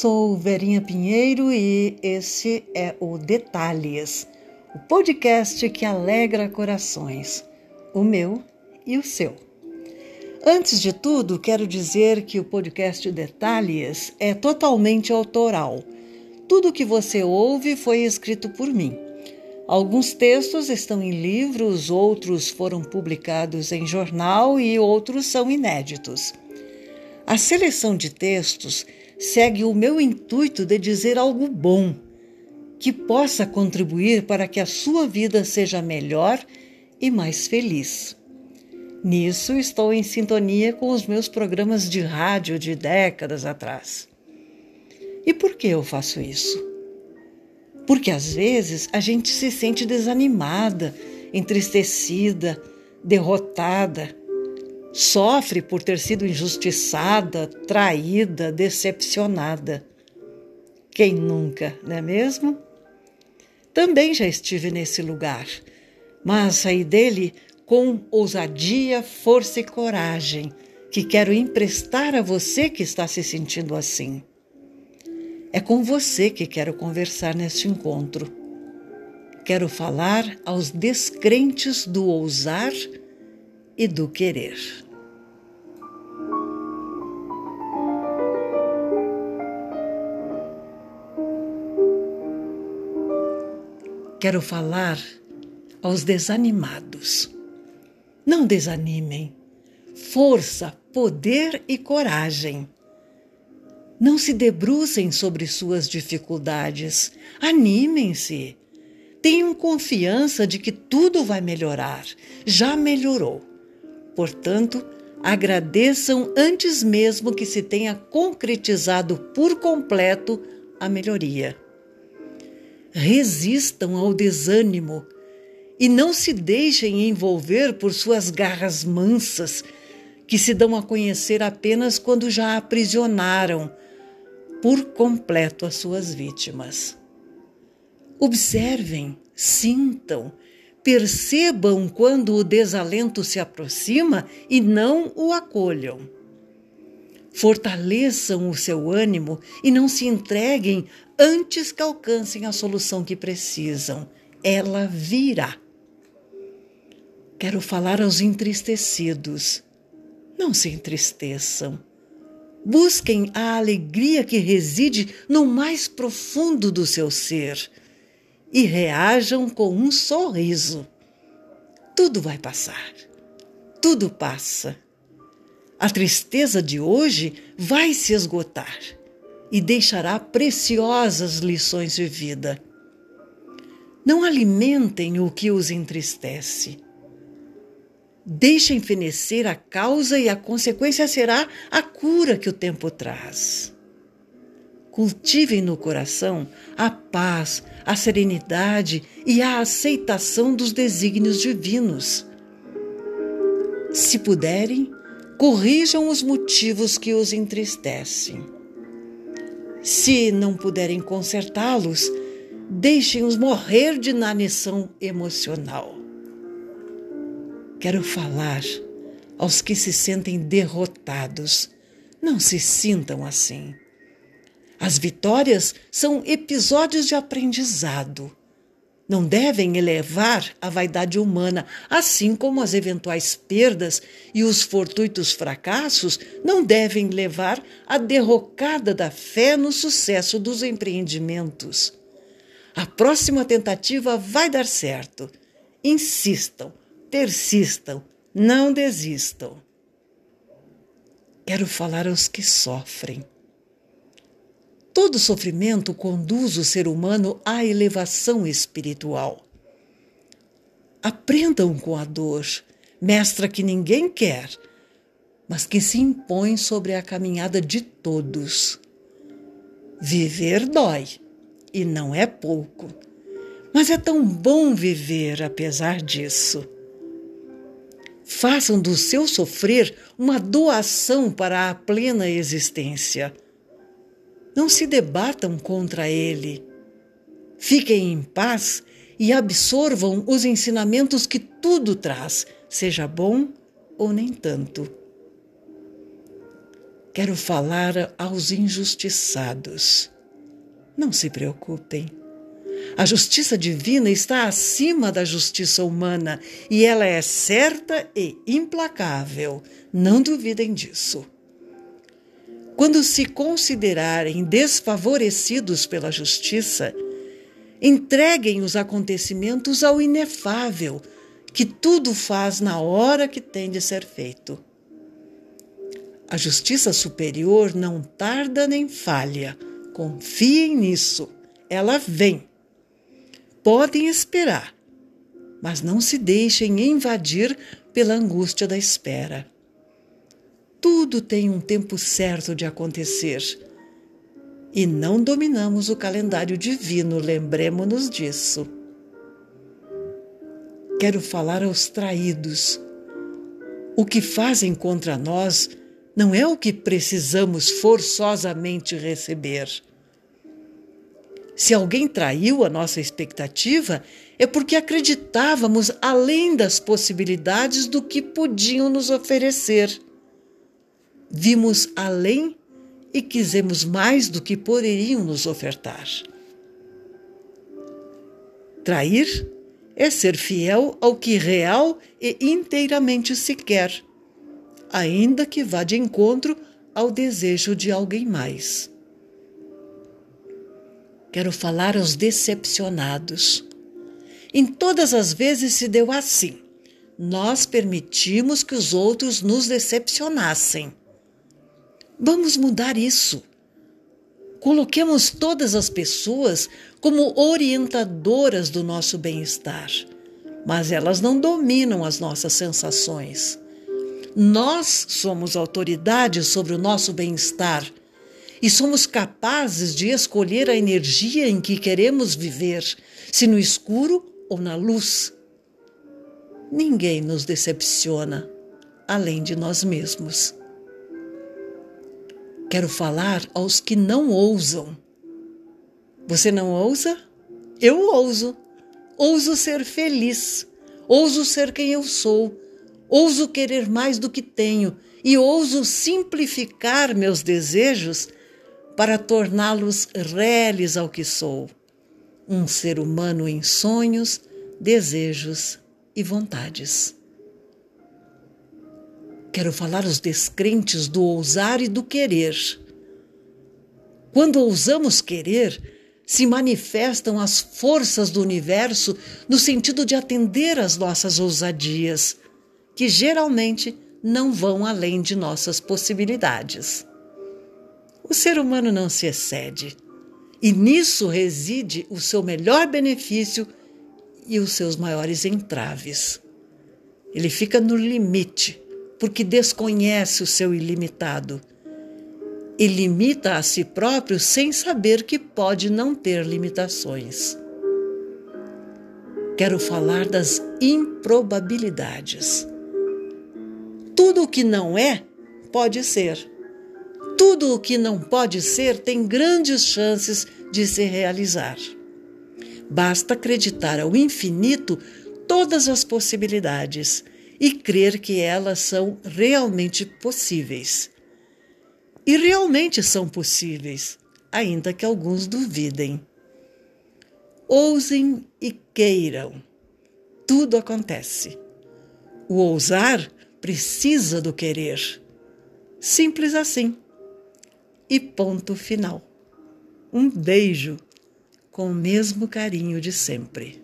Sou Verinha Pinheiro e esse é o Detalhes, o podcast que alegra corações, o meu e o seu. Antes de tudo, quero dizer que o podcast Detalhes é totalmente autoral. Tudo que você ouve foi escrito por mim. Alguns textos estão em livros, outros foram publicados em jornal e outros são inéditos. A seleção de textos segue o meu intuito de dizer algo bom, que possa contribuir para que a sua vida seja melhor e mais feliz. Nisso estou em sintonia com os meus programas de rádio de décadas atrás. E por que eu faço isso? Porque às vezes a gente se sente desanimada, entristecida, derrotada Sofre por ter sido injustiçada, traída, decepcionada. Quem nunca, não é mesmo? Também já estive nesse lugar, mas saí dele com ousadia, força e coragem, que quero emprestar a você que está se sentindo assim. É com você que quero conversar neste encontro. Quero falar aos descrentes do ousar e do querer. Quero falar aos desanimados. Não desanimem. Força, poder e coragem. Não se debrucem sobre suas dificuldades. Animem-se. Tenham confiança de que tudo vai melhorar. Já melhorou. Portanto, agradeçam antes mesmo que se tenha concretizado por completo a melhoria. Resistam ao desânimo e não se deixem envolver por suas garras mansas, que se dão a conhecer apenas quando já aprisionaram por completo as suas vítimas. Observem, sintam, percebam quando o desalento se aproxima e não o acolham. Fortaleçam o seu ânimo e não se entreguem antes que alcancem a solução que precisam. Ela virá. Quero falar aos entristecidos. Não se entristeçam. Busquem a alegria que reside no mais profundo do seu ser e reajam com um sorriso. Tudo vai passar. Tudo passa. A tristeza de hoje vai se esgotar e deixará preciosas lições de vida. Não alimentem o que os entristece. Deixem fenecer a causa e a consequência será a cura que o tempo traz. Cultivem no coração a paz, a serenidade e a aceitação dos desígnios divinos. Se puderem, corrijam os motivos que os entristecem. Se não puderem consertá-los, deixem-os morrer de inanição emocional. Quero falar aos que se sentem derrotados. Não se sintam assim. As vitórias são episódios de aprendizado. Não devem elevar a vaidade humana, assim como as eventuais perdas e os fortuitos fracassos não devem levar à derrocada da fé no sucesso dos empreendimentos. A próxima tentativa vai dar certo. Insistam, persistam, não desistam. Quero falar aos que sofrem. Todo sofrimento conduz o ser humano à elevação espiritual. Aprendam com a dor, mestra que ninguém quer, mas que se impõe sobre a caminhada de todos. Viver dói, e não é pouco, mas é tão bom viver apesar disso. Façam do seu sofrer uma doação para a plena existência não se debatam contra ele. Fiquem em paz e absorvam os ensinamentos que tudo traz, seja bom ou nem tanto. Quero falar aos injustiçados. Não se preocupem. A justiça divina está acima da justiça humana e ela é certa e implacável. Não duvidem disso. Quando se considerarem desfavorecidos pela justiça, entreguem os acontecimentos ao inefável, que tudo faz na hora que tem de ser feito. A justiça superior não tarda nem falha. Confiem nisso. Ela vem. Podem esperar, mas não se deixem invadir pela angústia da espera. Tudo tem um tempo certo de acontecer. E não dominamos o calendário divino, lembremos-nos disso. Quero falar aos traídos. O que fazem contra nós não é o que precisamos forçosamente receber. Se alguém traiu a nossa expectativa, é porque acreditávamos além das possibilidades do que podiam nos oferecer vimos além e quisemos mais do que poderiam nos ofertar. Trair é ser fiel ao que real e inteiramente se quer, ainda que vá de encontro ao desejo de alguém mais. Quero falar aos decepcionados. Em todas as vezes se deu assim. Nós permitimos que os outros nos decepcionassem. Vamos mudar isso. Coloquemos todas as pessoas como orientadoras do nosso bem-estar, mas elas não dominam as nossas sensações. Nós somos autoridade sobre o nosso bem-estar e somos capazes de escolher a energia em que queremos viver, se no escuro ou na luz. Ninguém nos decepciona além de nós mesmos. Quero falar aos que não ousam. Você não ousa? Eu ouso. Ouso ser feliz. Ouso ser quem eu sou. Ouso querer mais do que tenho e ouso simplificar meus desejos para torná-los reles ao que sou. Um ser humano em sonhos, desejos e vontades. Quero falar aos descrentes do ousar e do querer. Quando ousamos querer, se manifestam as forças do universo no sentido de atender às nossas ousadias, que geralmente não vão além de nossas possibilidades. O ser humano não se excede, e nisso reside o seu melhor benefício e os seus maiores entraves. Ele fica no limite porque desconhece o seu ilimitado e limita a si próprio sem saber que pode não ter limitações. Quero falar das improbabilidades. Tudo o que não é, pode ser. Tudo o que não pode ser tem grandes chances de se realizar. Basta acreditar ao infinito todas as possibilidades e crer que elas são realmente possíveis. E realmente são possíveis, ainda que alguns duvidem. Ousem e queiram. Tudo acontece. O ousar precisa do querer. Simples assim. E ponto final. Um beijo com o mesmo carinho de sempre.